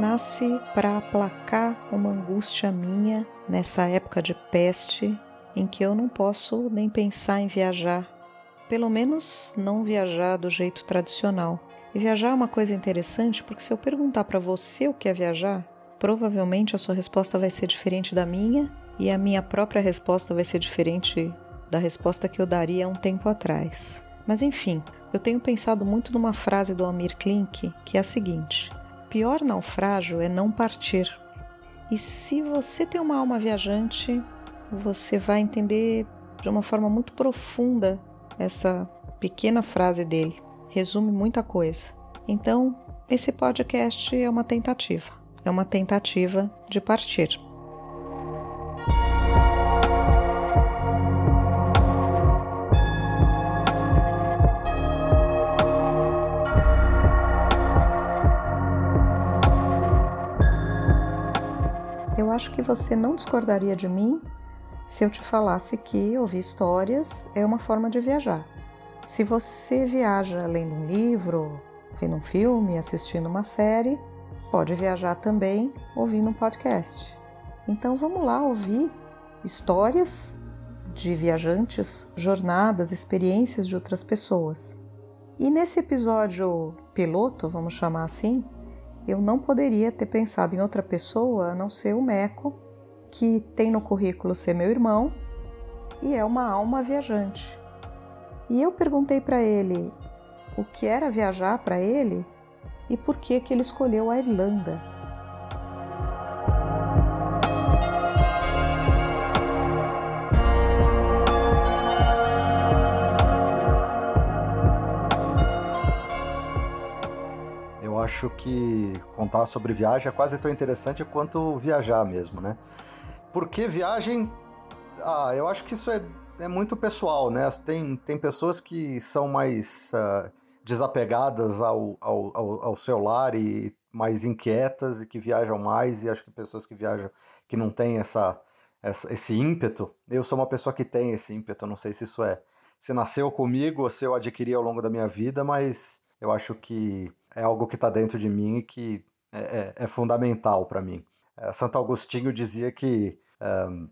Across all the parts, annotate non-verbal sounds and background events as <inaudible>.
nasce para aplacar uma angústia minha nessa época de peste em que eu não posso nem pensar em viajar, pelo menos não viajar do jeito tradicional. E viajar é uma coisa interessante porque se eu perguntar para você o que é viajar, provavelmente a sua resposta vai ser diferente da minha e a minha própria resposta vai ser diferente da resposta que eu daria um tempo atrás. Mas enfim, eu tenho pensado muito numa frase do Amir Klink que é a seguinte: pior naufrágio é não partir. E se você tem uma alma viajante, você vai entender de uma forma muito profunda essa pequena frase dele. Resume muita coisa. Então, esse podcast é uma tentativa. É uma tentativa de partir. Acho que você não discordaria de mim se eu te falasse que ouvir histórias é uma forma de viajar. Se você viaja lendo um livro, vendo um filme, assistindo uma série, pode viajar também ouvindo um podcast. Então vamos lá ouvir histórias de viajantes, jornadas, experiências de outras pessoas. E nesse episódio piloto, vamos chamar assim, eu não poderia ter pensado em outra pessoa a não ser o Meco, que tem no currículo ser meu irmão e é uma alma viajante. E eu perguntei para ele o que era viajar para ele e por que que ele escolheu a Irlanda. Acho que contar sobre viagem é quase tão interessante quanto viajar mesmo, né? Porque viagem, ah, eu acho que isso é, é muito pessoal, né? Tem, tem pessoas que são mais uh, desapegadas ao, ao, ao, ao celular e mais inquietas e que viajam mais, e acho que pessoas que viajam que não têm essa, essa, esse ímpeto. Eu sou uma pessoa que tem esse ímpeto, não sei se isso é se nasceu comigo ou se eu adquiri ao longo da minha vida, mas eu acho que é algo que está dentro de mim e que é, é, é fundamental para mim. É, Santo Agostinho dizia que um,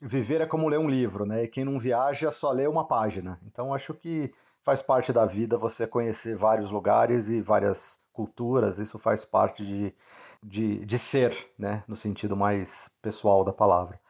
viver é como ler um livro, né? E quem não viaja só lê uma página. Então acho que faz parte da vida você conhecer vários lugares e várias culturas. Isso faz parte de, de, de ser, né? No sentido mais pessoal da palavra.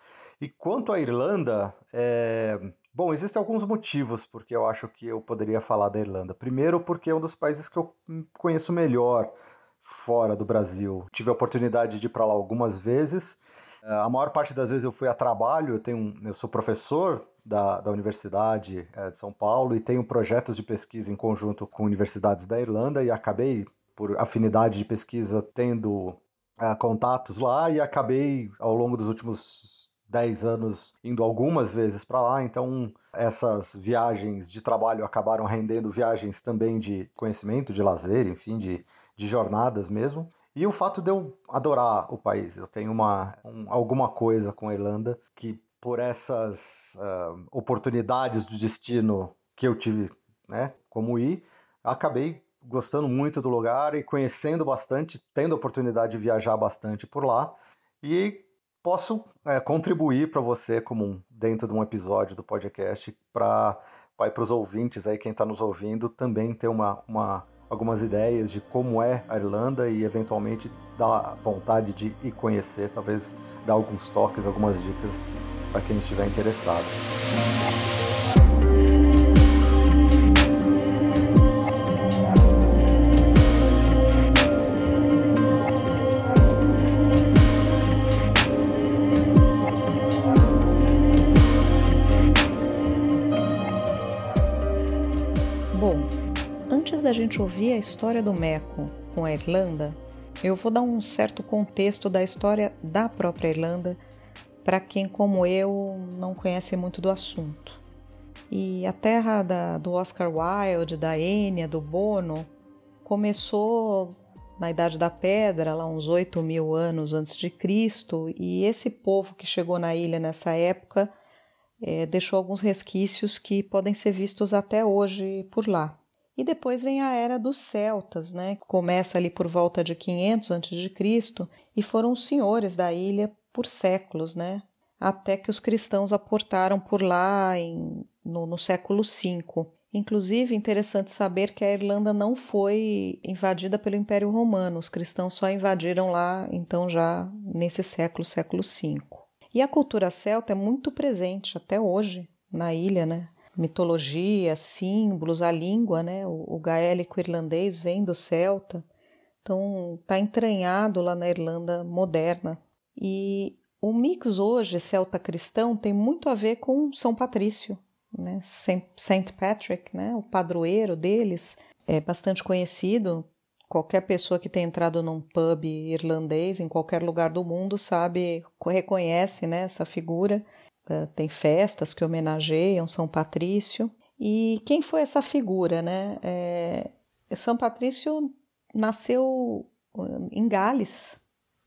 E quanto à Irlanda, é, Bom, existem alguns motivos porque eu acho que eu poderia falar da Irlanda. Primeiro, porque é um dos países que eu conheço melhor fora do Brasil. Tive a oportunidade de ir para lá algumas vezes. Eh, a maior parte das vezes eu fui a trabalho, eu, tenho, eu sou professor da, da Universidade eh, de São Paulo e tenho projetos de pesquisa em conjunto com universidades da Irlanda e acabei, por afinidade de pesquisa, tendo uh, contatos lá e acabei, ao longo dos últimos 10 anos indo algumas vezes para lá, então essas viagens de trabalho acabaram rendendo viagens também de conhecimento, de lazer, enfim, de, de jornadas mesmo. E o fato de eu adorar o país, eu tenho uma, um, alguma coisa com a Irlanda que, por essas uh, oportunidades do destino que eu tive, né, como ir, acabei gostando muito do lugar e conhecendo bastante, tendo a oportunidade de viajar bastante por lá. E posso é, contribuir para você como um, dentro de um episódio do podcast para para os ouvintes aí quem está nos ouvindo também ter uma, uma algumas ideias de como é a Irlanda e eventualmente dar vontade de ir conhecer, talvez dar alguns toques, algumas dicas para quem estiver interessado. Da gente ouvir a história do Meco com a Irlanda, eu vou dar um certo contexto da história da própria Irlanda para quem, como eu, não conhece muito do assunto. E a terra da, do Oscar Wilde, da Enya, do Bono, começou na Idade da Pedra, lá uns 8 mil anos antes de Cristo, e esse povo que chegou na ilha nessa época é, deixou alguns resquícios que podem ser vistos até hoje por lá. E depois vem a era dos celtas, né? Começa ali por volta de 500 a.C. e foram os senhores da ilha por séculos, né? Até que os cristãos aportaram por lá em, no, no século V. Inclusive, interessante saber que a Irlanda não foi invadida pelo Império Romano, os cristãos só invadiram lá, então, já nesse século, século V. E a cultura celta é muito presente até hoje na ilha, né? Mitologia, símbolos, a língua, né? O, o gaélico irlandês vem do celta, então está entranhado lá na Irlanda moderna. E o mix hoje celta cristão tem muito a ver com São Patrício, né? Saint Patrick, né? O padroeiro deles é bastante conhecido. Qualquer pessoa que tenha entrado num pub irlandês em qualquer lugar do mundo sabe, reconhece né, essa figura. Eh, tem festas que homenageiam São Patrício. E quem foi essa figura, né? É, São Patrício nasceu em Gales,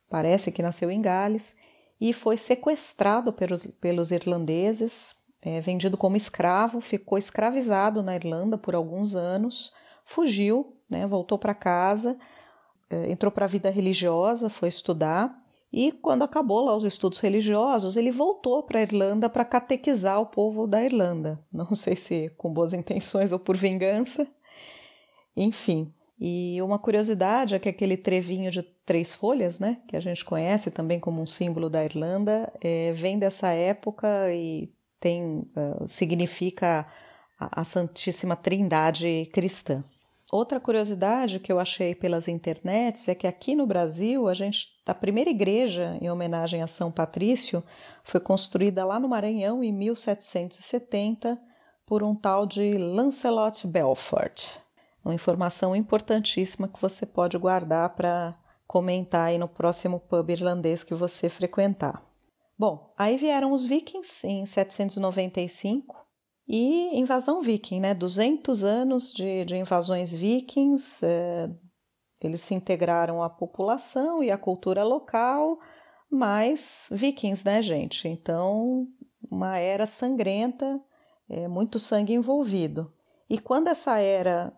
parece que nasceu em Gales, e foi sequestrado pelos, pelos irlandeses, é, vendido como escravo, ficou escravizado na Irlanda por alguns anos, fugiu, né, voltou para casa, é, entrou para a vida religiosa, foi estudar e quando acabou lá os estudos religiosos, ele voltou para a Irlanda para catequizar o povo da Irlanda. <laughs> Não sei se com boas intenções ou por vingança. Enfim. E uma curiosidade é que aquele trevinho de três folhas, né, que a gente conhece também como um símbolo da Irlanda, é, vem dessa época e tem uh, significa a Santíssima Trindade cristã. Outra curiosidade que eu achei pelas internets é que aqui no Brasil, a gente, a primeira igreja em homenagem a São Patrício foi construída lá no Maranhão em 1770 por um tal de Lancelot Belfort. Uma informação importantíssima que você pode guardar para comentar aí no próximo pub irlandês que você frequentar. Bom, aí vieram os vikings em 795 e invasão viking, né? 200 anos de, de invasões vikings, é, eles se integraram à população e à cultura local, mas vikings, né, gente? Então, uma era sangrenta, é, muito sangue envolvido. E quando essa era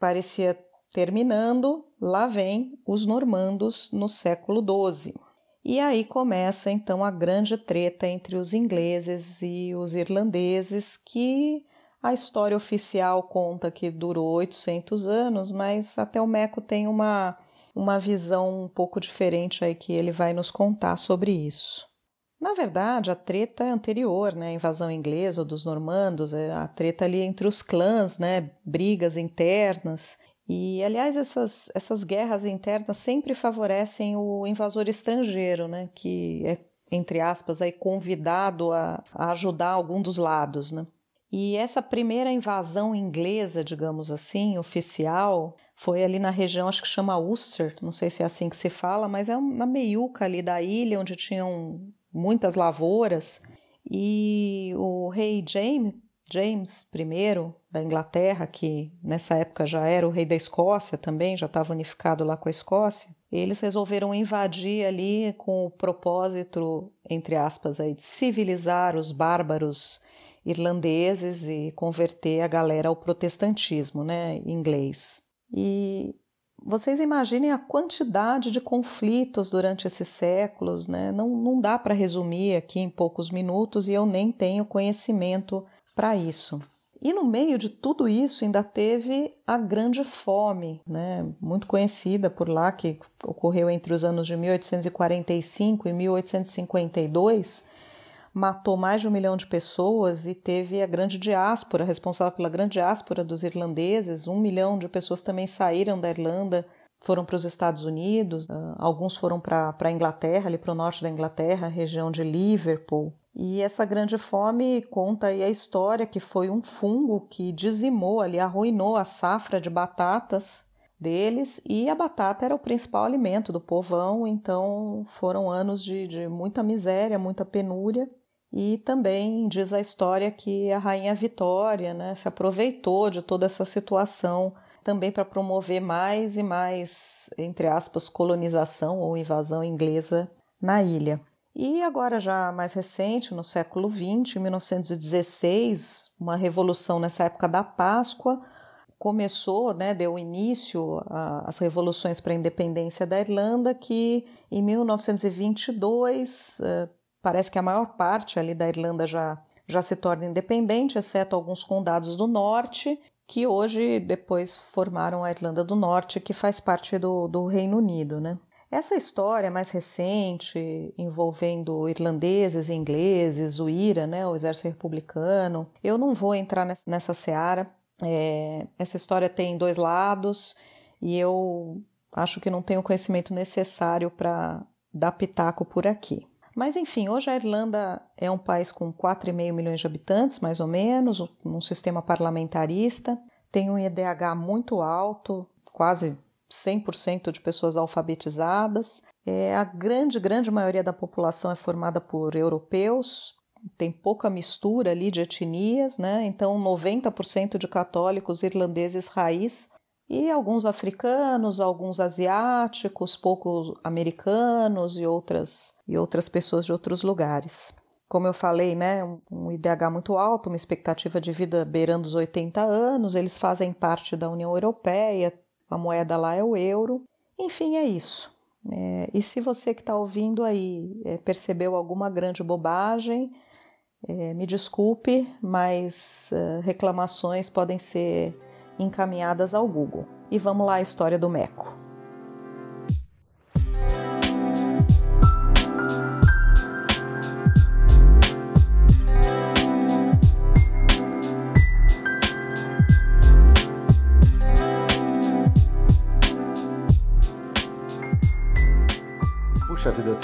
parecia terminando, lá vem os normandos no século XII. E aí começa então a grande treta entre os ingleses e os irlandeses, que a história oficial conta que durou 800 anos, mas até o Meco tem uma, uma visão um pouco diferente aí que ele vai nos contar sobre isso. Na verdade, a treta é anterior, né? A invasão inglesa ou dos normandos, é a treta ali entre os clãs, né? Brigas internas. E, aliás, essas, essas guerras internas sempre favorecem o invasor estrangeiro, né, que é, entre aspas, aí, convidado a, a ajudar algum dos lados. Né? E essa primeira invasão inglesa, digamos assim, oficial, foi ali na região, acho que chama Ulster, não sei se é assim que se fala, mas é uma meiuca ali da ilha onde tinham muitas lavouras. E o rei James, James I da Inglaterra, que nessa época já era o rei da Escócia também, já estava unificado lá com a Escócia, eles resolveram invadir ali com o propósito, entre aspas, aí, de civilizar os bárbaros irlandeses e converter a galera ao protestantismo né, inglês. E vocês imaginem a quantidade de conflitos durante esses séculos, né? não, não dá para resumir aqui em poucos minutos e eu nem tenho conhecimento para isso. E no meio de tudo isso ainda teve a Grande Fome, né, muito conhecida por lá, que ocorreu entre os anos de 1845 e 1852, matou mais de um milhão de pessoas e teve a grande diáspora, responsável pela grande diáspora dos irlandeses. Um milhão de pessoas também saíram da Irlanda, foram para os Estados Unidos, ah, alguns foram para a Inglaterra, ali para o norte da Inglaterra, região de Liverpool. E essa grande fome conta aí a história que foi um fungo que dizimou ali, arruinou a safra de batatas deles e a batata era o principal alimento do povão, então foram anos de, de muita miséria, muita penúria. E também diz a história que a rainha Vitória né, se aproveitou de toda essa situação também para promover mais e mais, entre aspas, colonização ou invasão inglesa na ilha. E agora, já mais recente, no século XX, 1916, uma revolução nessa época da Páscoa, começou, né, deu início às revoluções para a independência da Irlanda, que em 1922 eh, parece que a maior parte ali da Irlanda já, já se torna independente, exceto alguns condados do norte, que hoje depois formaram a Irlanda do Norte, que faz parte do, do Reino Unido, né? Essa história mais recente, envolvendo irlandeses e ingleses, o IRA, né, o Exército Republicano, eu não vou entrar nessa seara. É, essa história tem dois lados e eu acho que não tenho o conhecimento necessário para dar pitaco por aqui. Mas enfim, hoje a Irlanda é um país com 4,5 milhões de habitantes, mais ou menos, um sistema parlamentarista, tem um IDH muito alto, quase 100% de pessoas alfabetizadas. É, a grande, grande maioria da população é formada por europeus, tem pouca mistura ali de etnias, né? Então, 90% de católicos irlandeses raiz e alguns africanos, alguns asiáticos, poucos americanos e outras e outras pessoas de outros lugares. Como eu falei, né, um IDH muito alto, uma expectativa de vida beirando os 80 anos, eles fazem parte da União Europeia, a moeda lá é o euro. Enfim, é isso. É, e se você que está ouvindo aí é, percebeu alguma grande bobagem, é, me desculpe, mas uh, reclamações podem ser encaminhadas ao Google. E vamos lá a história do Meco.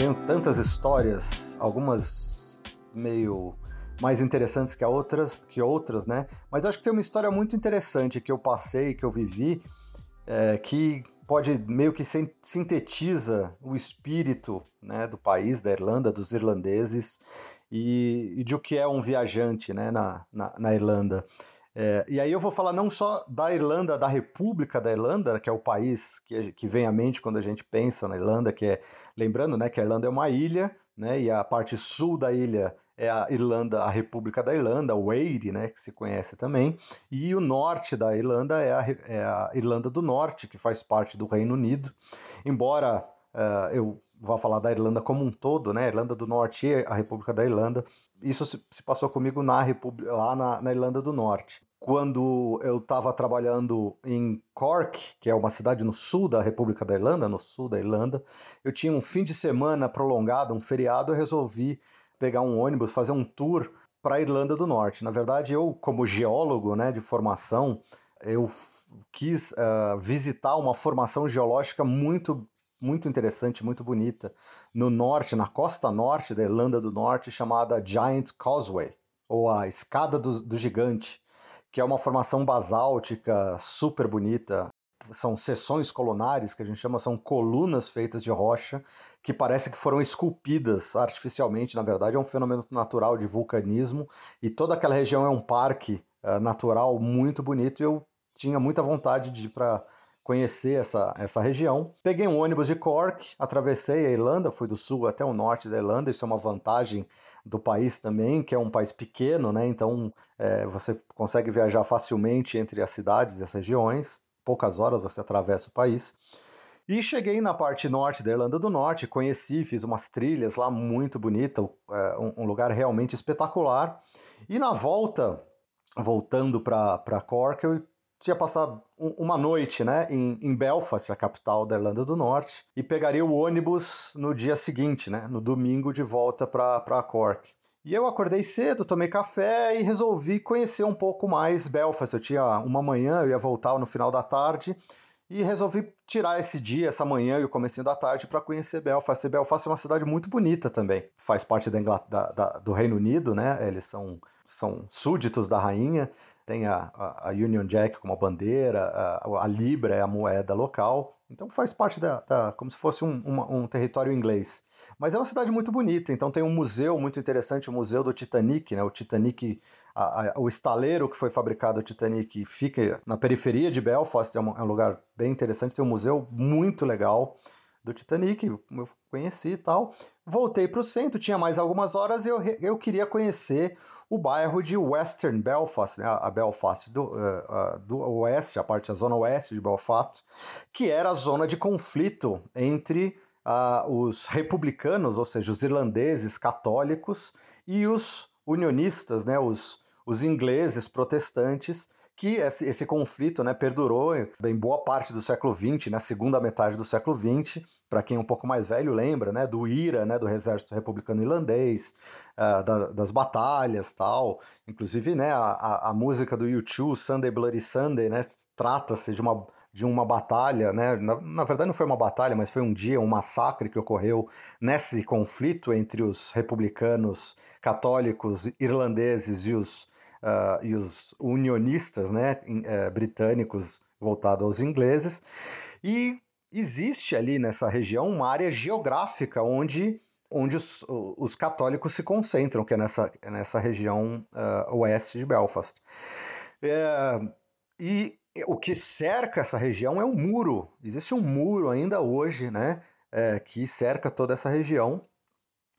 Tenho tantas histórias, algumas meio mais interessantes que outras, que outras, né? Mas acho que tem uma história muito interessante que eu passei, que eu vivi, é, que pode meio que sintetiza o espírito né, do país, da Irlanda, dos irlandeses e, e de o que é um viajante né, na, na, na Irlanda. É, e aí eu vou falar não só da Irlanda, da República da Irlanda, que é o país que, que vem à mente quando a gente pensa na Irlanda, que é, lembrando, né, que a Irlanda é uma ilha, né, e a parte sul da ilha é a Irlanda, a República da Irlanda, o Eire, né, que se conhece também, e o norte da Irlanda é a, é a Irlanda do Norte, que faz parte do Reino Unido, embora uh, eu vá falar da Irlanda como um todo, né, a Irlanda do Norte e a República da Irlanda, isso se, passou comigo na República, lá na, na Irlanda do Norte quando eu estava trabalhando em Cork, que é uma cidade no sul da República da Irlanda, no sul da Irlanda, eu tinha um fim de semana prolongado, um feriado, eu resolvi pegar um ônibus, fazer um tour para a Irlanda do Norte. Na verdade, eu, como geólogo né, de formação, eu quis uh, visitar uma formação geológica muito muito interessante, muito bonita, no norte, na costa norte da Irlanda do Norte, chamada Giant Causeway, ou a Escada do, do Gigante que é uma formação basáltica super bonita. São seções colunares, que a gente chama, são colunas feitas de rocha, que parece que foram esculpidas artificialmente. Na verdade, é um fenômeno natural de vulcanismo, e toda aquela região é um parque uh, natural muito bonito. E eu tinha muita vontade de ir para conhecer essa, essa região. Peguei um ônibus de Cork, atravessei a Irlanda, fui do sul até o norte da Irlanda, isso é uma vantagem do país também, que é um país pequeno, né? Então é, você consegue viajar facilmente entre as cidades e as regiões, poucas horas você atravessa o país. E cheguei na parte norte da Irlanda do Norte, conheci, fiz umas trilhas lá muito bonita, é, um, lugar realmente espetacular. E na volta, voltando para Cork, eu tinha passado uma noite né, em, em, Belfast, a capital da Irlanda do Norte, e pegaria o ônibus no dia seguinte, né, no domingo, de volta para Cork. E eu acordei cedo, tomei café e resolvi conhecer um pouco mais Belfast. Eu tinha uma manhã, eu ia voltar no final da tarde, e resolvi tirar esse dia, essa manhã e o comecinho da tarde para conhecer Belfast. E Belfast é uma cidade muito bonita também. Faz parte da, da, da, do Reino Unido, né? Eles são, são súditos da rainha tem a, a, Union Jack como a bandeira, a, a, Libra é a moeda local, então faz parte da, da como se fosse um, uma, um território inglês. Mas é uma cidade muito bonita, então tem um museu muito interessante, o Museu do Titanic, né? O Titanic, o estaleiro que foi fabricado o Titanic fica na periferia de Belfast, é um, é um lugar bem interessante, tem um museu muito legal do Titanic, eu conheci e tal. Voltei para o centro, tinha mais algumas horas e eu, eu queria conhecer o bairro de Western Belfast, né, a Belfast do, uh, uh, do oeste, a parte da zona oeste de Belfast, que era a zona de conflito entre uh, os republicanos, ou seja, os irlandeses católicos, e os unionistas, né, os, os ingleses protestantes, que esse, esse conflito né, perdurou em boa parte do século XX, na né, segunda metade do século XX, para quem é um pouco mais velho lembra, né, do IRA, né, do Exército Republicano Irlandês, uh, da, das batalhas tal. Inclusive, né, a, a, música do U2, Sunday Bloody Sunday, né, trata-se de uma, de uma batalha, né, na, na, verdade não foi uma batalha, mas foi um dia, um massacre que ocorreu nesse conflito entre os republicanos católicos irlandeses e os uh, e os unionistas né, uh, britânicos voltados aos ingleses. E existe ali nessa região uma área geográfica onde, onde os, os católicos se concentram, que é nessa, nessa região uh, oeste de Belfast. É, e o que cerca essa região é um muro. Existe um muro ainda hoje, né, é, que cerca toda essa região.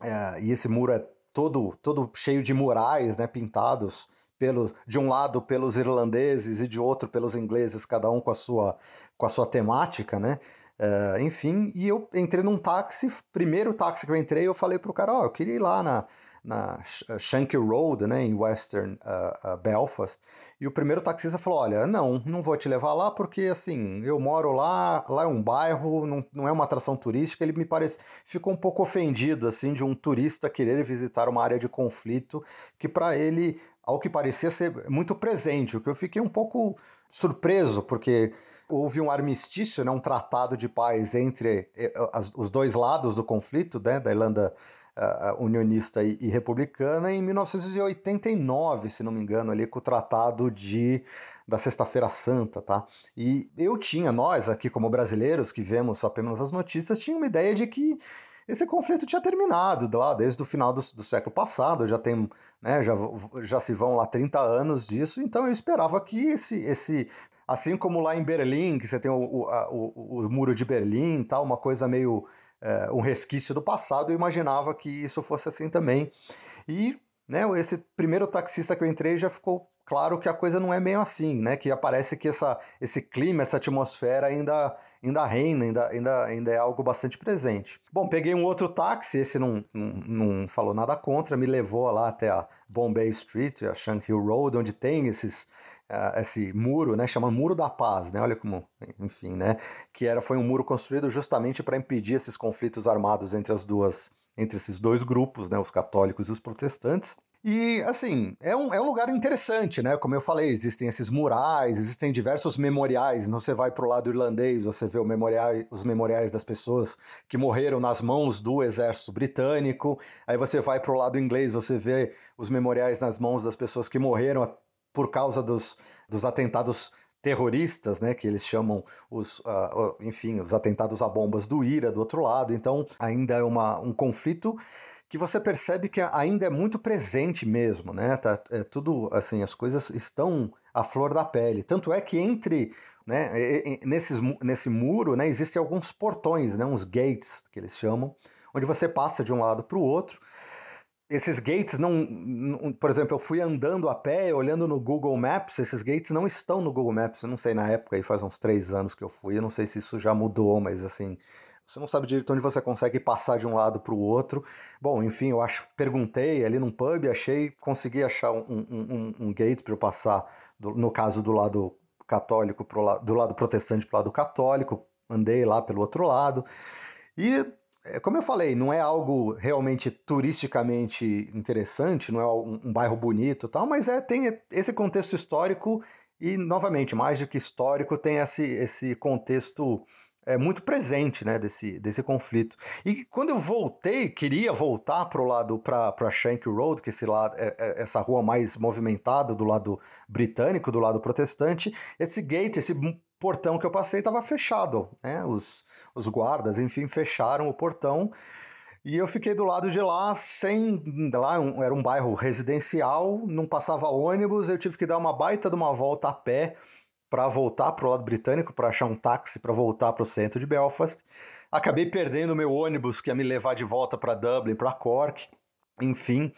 É, e esse muro é todo, todo cheio de murais, né, pintados pelos, de um lado pelos irlandeses e de outro pelos ingleses, cada um com a sua, com a sua temática, né? Uh, enfim, e eu entrei num táxi, primeiro táxi que eu entrei, eu falei pro cara, ó, oh, eu queria ir lá na, na Shankill Road, né, em Western uh, uh, Belfast, e o primeiro taxista falou, olha, não, não vou te levar lá porque, assim, eu moro lá, lá é um bairro, não, não é uma atração turística, ele me parece, ficou um pouco ofendido, assim, de um turista querer visitar uma área de conflito que para ele ao que parecia ser muito presente, o que eu fiquei um pouco surpreso, porque houve um armistício, né, um tratado de paz entre eh, as, os dois lados do conflito, né, da Irlanda uh, unionista e, e, republicana, em 1989, se não me engano, ali com o tratado de da Sexta-feira Santa, tá? E eu tinha, nós aqui como brasileiros que vemos apenas as notícias, tinha uma ideia de que esse conflito tinha terminado lá desde o final do, do século passado, já tem, né, já, já se vão lá 30 anos disso, então eu esperava que esse, esse assim como lá em Berlim, que você tem o, o, a, o, o muro de Berlim tal, uma coisa meio é, um resquício do passado, eu imaginava que isso fosse assim também. E né, esse primeiro taxista que eu entrei já ficou claro que a coisa não é meio assim, né? Que aparece que essa, esse clima, essa atmosfera ainda ainda reina, ainda, ainda, ainda é algo bastante presente. Bom, peguei um outro táxi, esse não, não, não falou nada contra, me levou lá até a Bombay Street, a Shankill Road, onde tem esses, esse muro, né, chama Muro da Paz, né, olha como, enfim, né, que era, foi um muro construído justamente para impedir esses conflitos armados entre as duas, entre esses dois grupos, né, os católicos e os protestantes. E, assim, é um, é um lugar interessante, né? Como eu falei, existem esses murais, existem diversos memoriais. Então, você vai para o lado irlandês, você vê memorial, os memoriais das pessoas que morreram nas mãos do exército britânico. Aí você vai para o lado inglês, você vê os memoriais nas mãos das pessoas que morreram por causa dos, dos atentados terroristas, né, que eles chamam os, uh, enfim, os atentados a bombas do IRA do outro lado. Então, ainda é uma, um conflito que você percebe que ainda é muito presente mesmo, né? Tá, é tudo assim, as coisas estão à flor da pele. Tanto é que entre, né, nesses, nesse muro, né, existem alguns portões, né, uns gates que eles chamam, onde você passa de um lado para o outro. Esses gates não, não, por exemplo, eu fui andando a pé, olhando no Google Maps, esses gates não estão no Google Maps. Eu não sei na época, aí faz uns três anos que eu fui, eu não sei se isso já mudou, mas assim, você não sabe direito onde você consegue passar de um lado para o outro. Bom, enfim, eu acho, perguntei ali num pub, achei, consegui achar um, um, um gate para eu passar, do, no caso do lado católico, pro do lado protestante para o lado católico, andei lá pelo outro lado. E, como eu falei, não é algo realmente turisticamente interessante, não é um, um bairro bonito tal, mas é, tem esse contexto histórico e, novamente, mais do que histórico, tem esse, esse contexto é, muito presente né, desse, desse conflito. E quando eu voltei, queria voltar para o lado, para Shank Road, que é esse lado, é, é, essa rua mais movimentada do lado britânico, do lado protestante, esse gate, esse portão que eu passei estava fechado. Né? Os, os guardas, enfim, fecharam o portão. E eu fiquei do lado de lá sem. Lá era um bairro residencial, não passava ônibus, eu tive que dar uma baita de uma volta a pé para voltar para o lado britânico, para achar um táxi para voltar para o centro de Belfast. Acabei perdendo meu ônibus que ia me levar de volta para Dublin, para Cork. Enfim,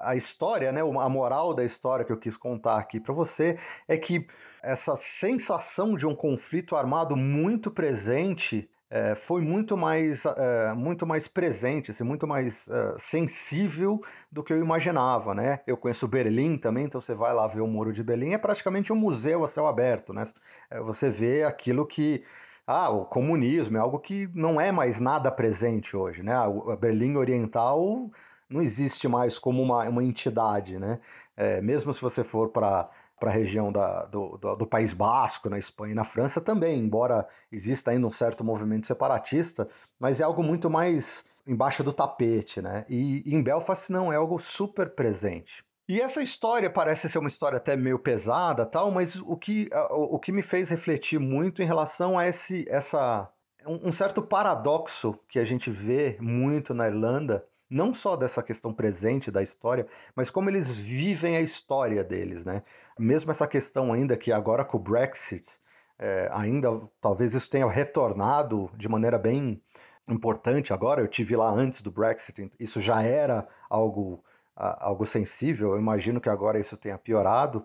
a história, né, a moral da história que eu quis contar aqui para você é que essa sensação de um conflito armado muito presente é, foi muito mais, é, muito mais presente, assim, muito mais é, sensível do que eu imaginava, né? Eu conheço Berlim também, então você vai lá ver o Muro de Berlim, é praticamente um museu a céu aberto, né? É, você vê aquilo que ah, o comunismo é algo que não é mais nada presente hoje, né? A Berlim Oriental não existe mais como uma, uma entidade, né? É, mesmo se você for para para a região da, do, do, do, País Basco, na Espanha e na França também, embora exista ainda um certo movimento separatista, mas é algo muito mais embaixo do tapete, né? E, e em Belfast não, é algo super presente. E essa história parece ser uma história até meio pesada, tal, mas o que, o, o que me fez refletir muito em relação a esse, essa, um, um certo paradoxo que a gente vê muito na Irlanda, não só dessa questão presente da história, mas como eles vivem a história deles, né? Mesmo essa questão ainda que agora com o Brexit, é, ainda talvez isso tenha retornado de maneira bem importante agora. Eu tive lá antes do Brexit, isso já era algo, algo sensível. Eu imagino que agora isso tenha piorado.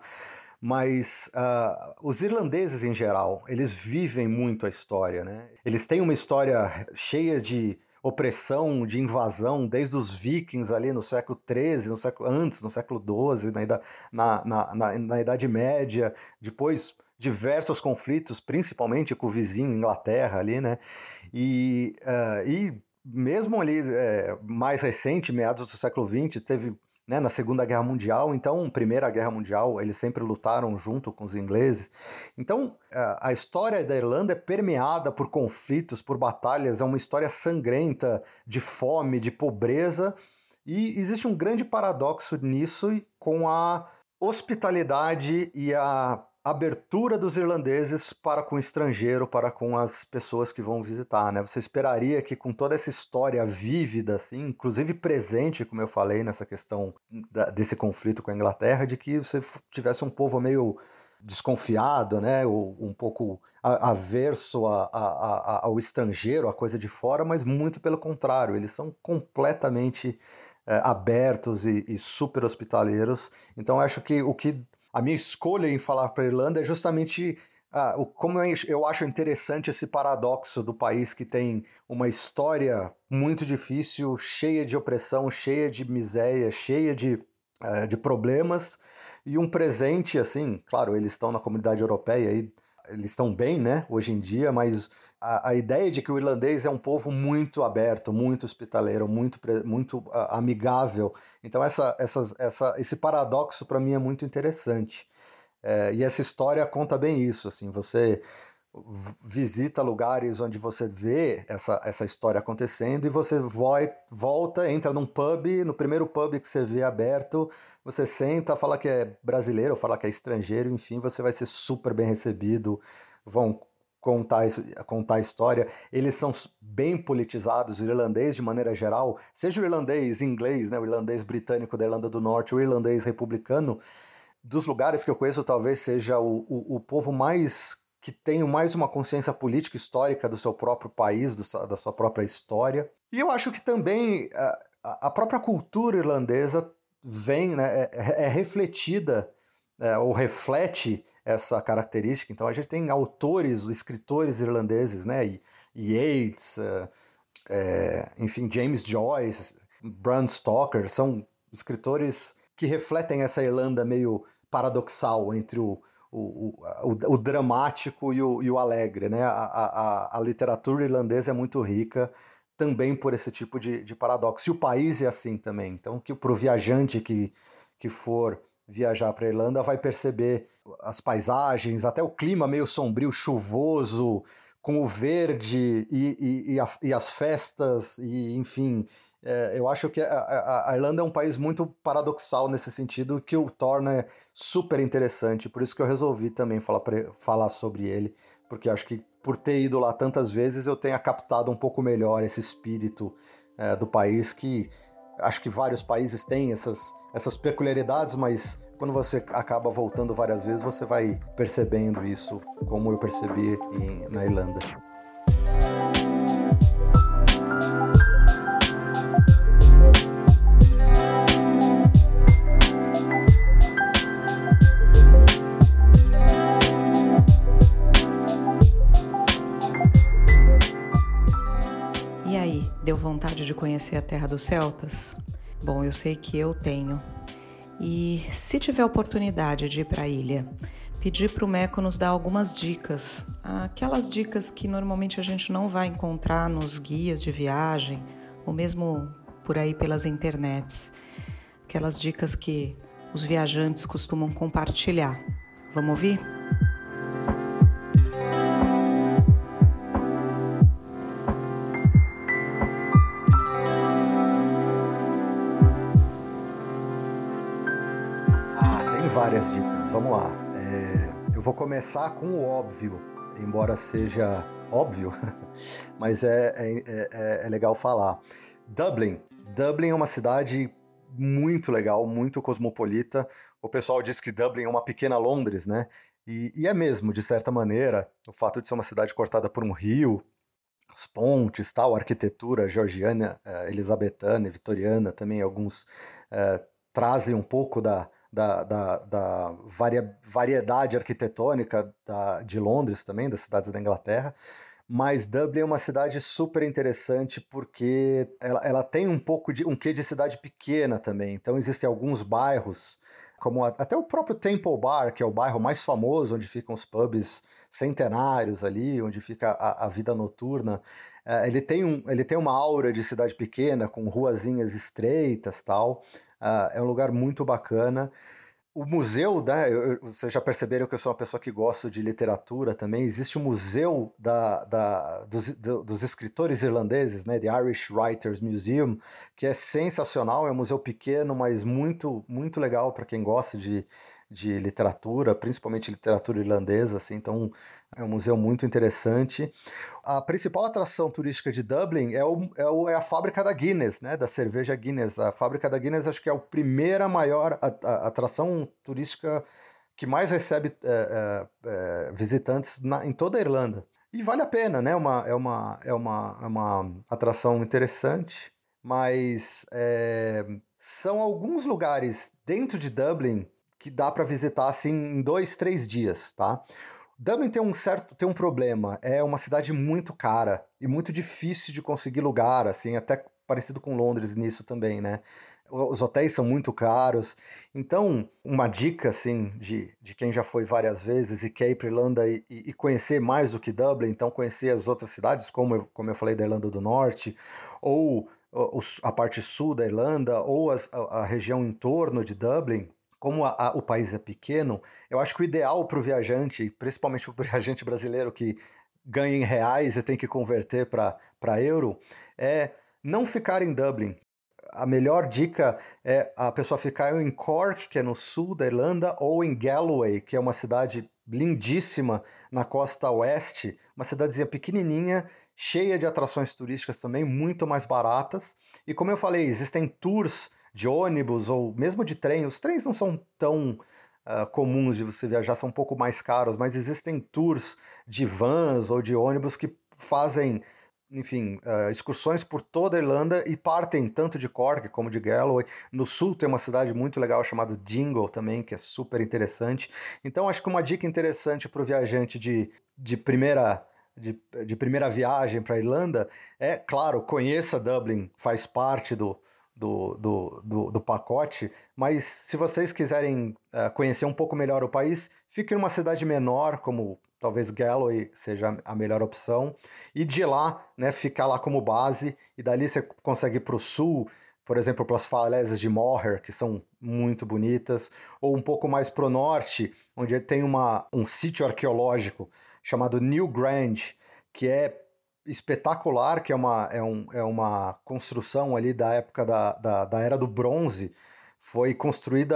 Mas uh, os irlandeses em geral, eles vivem muito a história, né? Eles têm uma história cheia de opressão, de invasão, desde os vikings ali no século XIII, no século, antes, no século XII, na, na, na, na, Idade Média, depois diversos conflitos, principalmente com o vizinho Inglaterra ali, né? E, uh, e mesmo ali é, mais recente, meados do século XX, teve né, na Segunda Guerra Mundial, então, Primeira Guerra Mundial, eles sempre lutaram junto com os ingleses. Então, a história da Irlanda é permeada por conflitos, por batalhas, é uma história sangrenta de fome, de pobreza, e existe um grande paradoxo nisso com a hospitalidade e a abertura dos irlandeses para com o estrangeiro, para com as pessoas que vão visitar, né? Você esperaria que com toda essa história vívida, assim, inclusive presente, como eu falei nessa questão da, desse conflito com a Inglaterra, de que você tivesse um povo meio desconfiado, né? Ou um pouco averso a, a, a, ao estrangeiro, a coisa de fora, mas muito pelo contrário, eles são completamente é, abertos e, e super hospitaleiros. Então acho que o que a minha escolha em falar para a Irlanda é justamente ah, o, como eu, acho interessante esse paradoxo do país que tem uma história muito difícil, cheia de opressão, cheia de miséria, cheia de, uh, de problemas, e um presente, assim, claro, eles estão na comunidade europeia e eles estão bem, né, hoje em dia, mas a, a, ideia de que o irlandês é um povo muito aberto, muito hospitaleiro, muito, muito uh, amigável. Então, essa, essa, essa, esse paradoxo para mim é muito interessante. É, e essa história conta bem isso. Assim, você visita lugares onde você vê essa, essa história acontecendo e você vai, volta, entra num pub, no primeiro pub que você vê aberto, você senta, fala que é brasileiro, fala que é estrangeiro, enfim, você vai ser super bem recebido, vão contar, contar a história. Eles são bem politizados, o irlandês de maneira geral, seja o irlandês inglês, né, o irlandês britânico da Irlanda do Norte, o irlandês republicano, dos lugares que eu conheço, talvez seja o, o, o povo mais que tenham mais uma consciência política histórica do seu próprio país, do, da sua própria história. E eu acho que também a, a própria cultura irlandesa vem, né, é, é, é refletida é, ou reflete essa característica. Então a gente tem autores, escritores irlandeses, né, e, Yeats, é, enfim, James Joyce, Bram Stoker, são escritores que refletem essa Irlanda meio paradoxal entre o, o, o, o, dramático e o, e o alegre. Né? A, a, a, literatura irlandesa é muito rica também por esse tipo de, de paradoxo. E o país é assim também. Então, que para o viajante que, que for viajar para a Irlanda vai perceber as paisagens, até o clima meio sombrio, chuvoso, com o verde e, e, e, a, e as festas, e enfim, é, eu acho que a, a, a, Irlanda é um país muito paradoxal nesse sentido, que o torna super interessante. Por isso que eu resolvi também falar, pra, falar sobre ele, porque acho que por ter ido lá tantas vezes eu tenha captado um pouco melhor esse espírito é, do país que acho que vários países têm essas, essas peculiaridades, mas quando você acaba voltando várias vezes, você vai percebendo isso, como eu percebi em, na Irlanda. De conhecer a terra dos celtas? Bom, eu sei que eu tenho. E se tiver oportunidade de ir para a ilha, pedir para o Meco nos dar algumas dicas, aquelas dicas que normalmente a gente não vai encontrar nos guias de viagem ou mesmo por aí pelas internets, aquelas dicas que os viajantes costumam compartilhar. Vamos ouvir? Várias dicas. Vamos lá. É, eu vou começar com o óbvio, embora seja óbvio, <laughs> mas é, é, é, é legal falar. Dublin. Dublin é uma cidade muito legal, muito cosmopolita. O pessoal diz que Dublin é uma pequena Londres, né? E, e, é mesmo, de certa maneira, o fato de ser uma cidade cortada por um rio, as pontes, tal, a arquitetura georgiana, uh, elizabetana e vitoriana também, alguns uh, trazem um pouco da, da, da, da varia, variedade arquitetônica da, de Londres também, das cidades da Inglaterra. Mas Dublin é uma cidade super interessante porque ela, ela tem um pouco de um quê de cidade pequena também. Então existem alguns bairros, como a, até o próprio Temple Bar, que é o bairro mais famoso, onde ficam os pubs centenários ali, onde fica a, a vida noturna. É, ele, tem um, ele tem uma aura de cidade pequena, com ruazinhas estreitas tal. Uh, é um lugar muito bacana. O museu, né, eu, vocês já perceberam que eu sou uma pessoa que gosta de literatura também. Existe o um museu da, da, dos, dos escritores irlandeses, né, The Irish Writers Museum, que é sensacional. É um museu pequeno, mas muito, muito legal para quem gosta de, de literatura, principalmente literatura irlandesa, assim, então é um museu muito interessante. A principal atração turística de Dublin é, o, é, o, é a fábrica da Guinness, né, da cerveja Guinness. A fábrica da Guinness acho que é a primeira maior atração turística que mais recebe é, é, visitantes na, em toda a Irlanda. E vale a pena, né? Uma, é, uma, é, uma, é uma atração interessante, mas é, são alguns lugares dentro de Dublin que dá para visitar assim em dois, três dias, tá? Dublin tem um certo tem um problema, é uma cidade muito cara e muito difícil de conseguir lugar, assim, até parecido com Londres nisso também, né? Os hotéis são muito caros. Então, uma dica, assim, de, de quem já foi várias vezes e quer ir para Irlanda e, e, conhecer mais do que Dublin, então conhecer as outras cidades, como eu, como eu falei da Irlanda do Norte, ou a parte sul da Irlanda, ou as, a, a região em torno de Dublin, como a, a, o país é pequeno, eu acho que o ideal para o viajante, principalmente o <laughs> viajante brasileiro que ganha em reais e tem que converter para euro, é não ficar em Dublin. A melhor dica é a pessoa ficar em Cork, que é no sul da Irlanda, ou em Galloway, que é uma cidade lindíssima na costa oeste, uma cidadezinha pequenininha, cheia de atrações turísticas também, muito mais baratas. E como eu falei, existem tours de ônibus ou mesmo de trem. Os trens não são tão uh, comuns de você viajar, são um pouco mais caros, mas existem tours de vans ou de ônibus que fazem, enfim, uh, excursões por toda a Irlanda e partem tanto de Cork como de Galloway. No sul tem uma cidade muito legal chamada Dingle também, que é super interessante. Então acho que uma dica interessante para o viajante de, de primeira de, de primeira viagem para a Irlanda é, claro, conheça Dublin, faz parte do, do, do, do, do, pacote, mas se vocês quiserem uh, conhecer um pouco melhor o país, fique em uma cidade menor, como talvez Galway seja a melhor opção, e de lá, né, ficar lá como base, e dali você consegue para o sul, por exemplo, para as falésias de Moher, que são muito bonitas, ou um pouco mais para o norte, onde tem uma, um sítio arqueológico chamado New Grange, que é espetacular, que é uma, é, um, é uma construção ali da época da, da, da era do bronze, foi construída,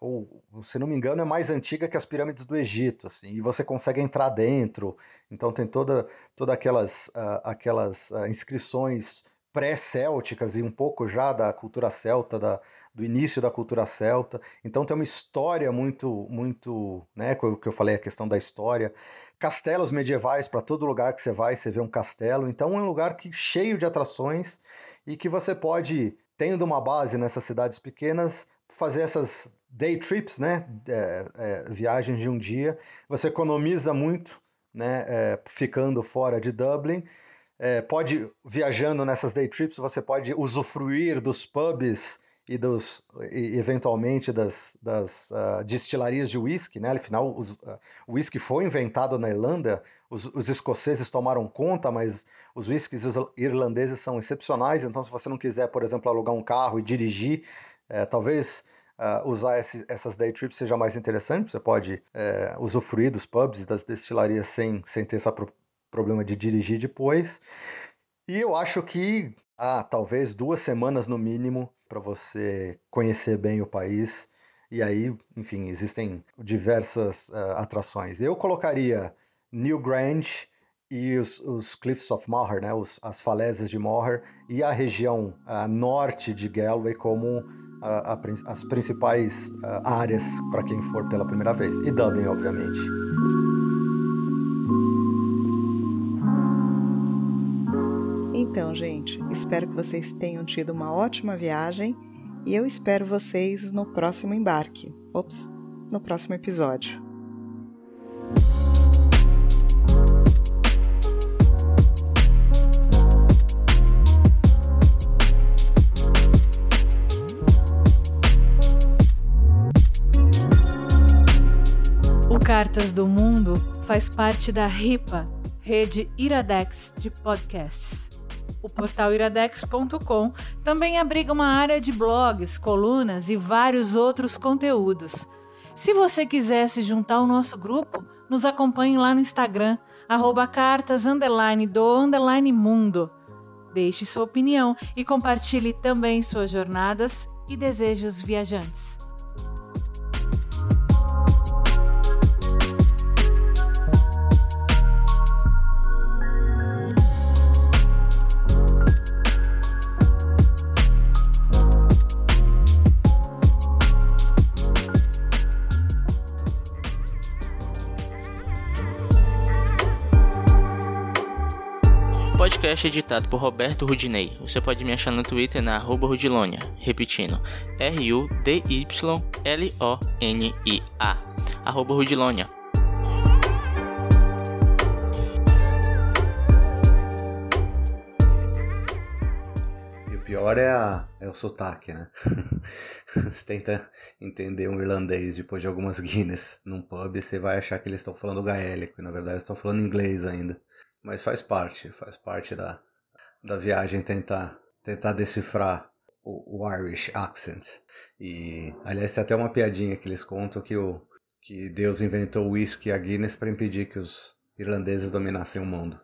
ou se não me engano, é mais antiga que as pirâmides do Egito, assim, e você consegue entrar dentro, então tem toda, toda aquelas, uh, aquelas uh, inscrições pré-célticas e um pouco já da cultura celta da, do início da cultura celta. Então tem uma história muito, muito, né, que eu falei, a questão da história. Castelos medievais, para todo lugar que você vai, você vê um castelo. Então é um lugar que, cheio de atrações e que você pode, tendo uma base nessas cidades pequenas, fazer essas day trips, né, é, é, viagens de um dia. Você economiza muito, né, é, ficando fora de Dublin é, pode, viajando nessas day trips, você pode usufruir dos pubs e dos e, eventualmente das, das uh, destilarias de whisky, né? Afinal, ah, o whisky foi inventado na Irlanda, os, os, escoceses tomaram conta, mas os whiskies irlandeses são excepcionais, então se você não quiser, por exemplo, alugar um carro e dirigir, é, talvez uh, usar esse, essas day trips seja mais interessante, você pode é, usufruir dos pubs e das destilarias sem, sem ter essa problema de dirigir depois. E eu acho que, ah, talvez duas semanas no mínimo para você conhecer bem o país. E aí, enfim, existem diversas uh, atrações. Eu colocaria Newgrange e os, os Cliffs of Moher, né, os, as falésias de Moher, e a região uh, norte de Galway como uh, a, as principais áreas para quem for pela primeira vez. E Dublin, obviamente. Então, gente, espero que vocês tenham tido uma ótima viagem e eu espero vocês no próximo embarque. Ops, no próximo episódio. O Cartas do Mundo faz parte da RIPA, Rede Iradex de Podcasts. O portal iradex.com também abriga uma área de blogs, colunas e vários outros conteúdos. Se você quiser se juntar ao nosso grupo, nos acompanhe lá no Instagram, arroba cartas underline do underline mundo. Deixe sua opinião e compartilhe também suas jornadas e desejos viajantes. Podcast é editado por Roberto Rudinei. Você pode me achar no Twitter na arroba Rudilonia. Repetindo, R-U-D-Y-L-O-N-I-A. Arroba Rudilonia. E o pior é, a, é o sotaque, né? <laughs> você tenta entender um irlandês depois de algumas Guinness num pub você vai achar que eles estão falando gaélico e na verdade estão falando inglês ainda. Mas faz parte, faz parte da, da viagem tentar, tentar decifrar o, o Irish accent. E, aliás, tem até uma piadinha que eles contam que, o, que Deus inventou o whisky e a Guinness para impedir que os irlandeses dominassem o mundo.